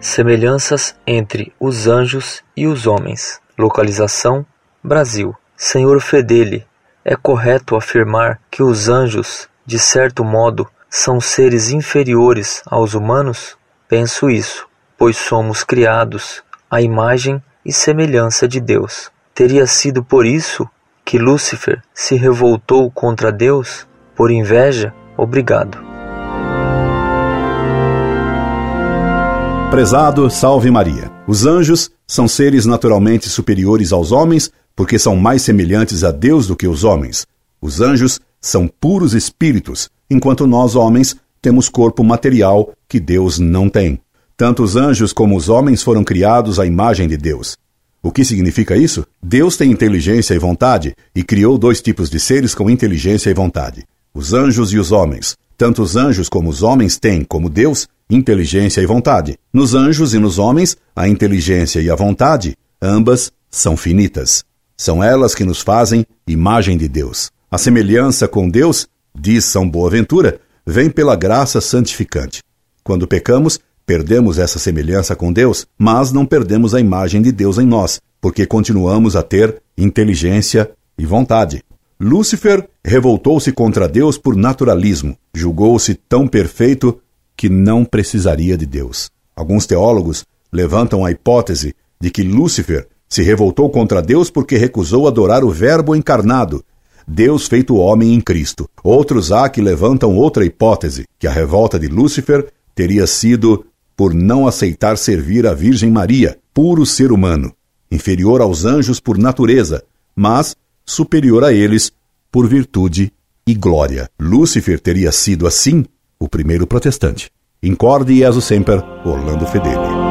Semelhanças entre os anjos e os homens. Localização: Brasil. Senhor Fedeli, é correto afirmar que os anjos, de certo modo, são seres inferiores aos humanos? Penso isso, pois somos criados à imagem e semelhança de Deus. Teria sido por isso que Lúcifer se revoltou contra Deus? Por inveja? Obrigado. Prezado, salve Maria. Os anjos são seres naturalmente superiores aos homens porque são mais semelhantes a Deus do que os homens. Os anjos são puros espíritos, enquanto nós, homens, temos corpo material que Deus não tem. Tanto os anjos como os homens foram criados à imagem de Deus. O que significa isso? Deus tem inteligência e vontade e criou dois tipos de seres com inteligência e vontade: os anjos e os homens. Tanto os anjos como os homens têm, como Deus, inteligência e vontade. Nos anjos e nos homens, a inteligência e a vontade, ambas são finitas. São elas que nos fazem imagem de Deus. A semelhança com Deus, diz São Boaventura, vem pela graça santificante. Quando pecamos, Perdemos essa semelhança com Deus, mas não perdemos a imagem de Deus em nós, porque continuamos a ter inteligência e vontade. Lúcifer revoltou-se contra Deus por naturalismo, julgou-se tão perfeito que não precisaria de Deus. Alguns teólogos levantam a hipótese de que Lúcifer se revoltou contra Deus porque recusou adorar o Verbo encarnado, Deus feito homem em Cristo. Outros há que levantam outra hipótese, que a revolta de Lúcifer teria sido por não aceitar servir a Virgem Maria, puro ser humano, inferior aos anjos por natureza, mas superior a eles por virtude e glória. Lúcifer teria sido, assim, o primeiro protestante. Incorde e sempre, Orlando Fedeli.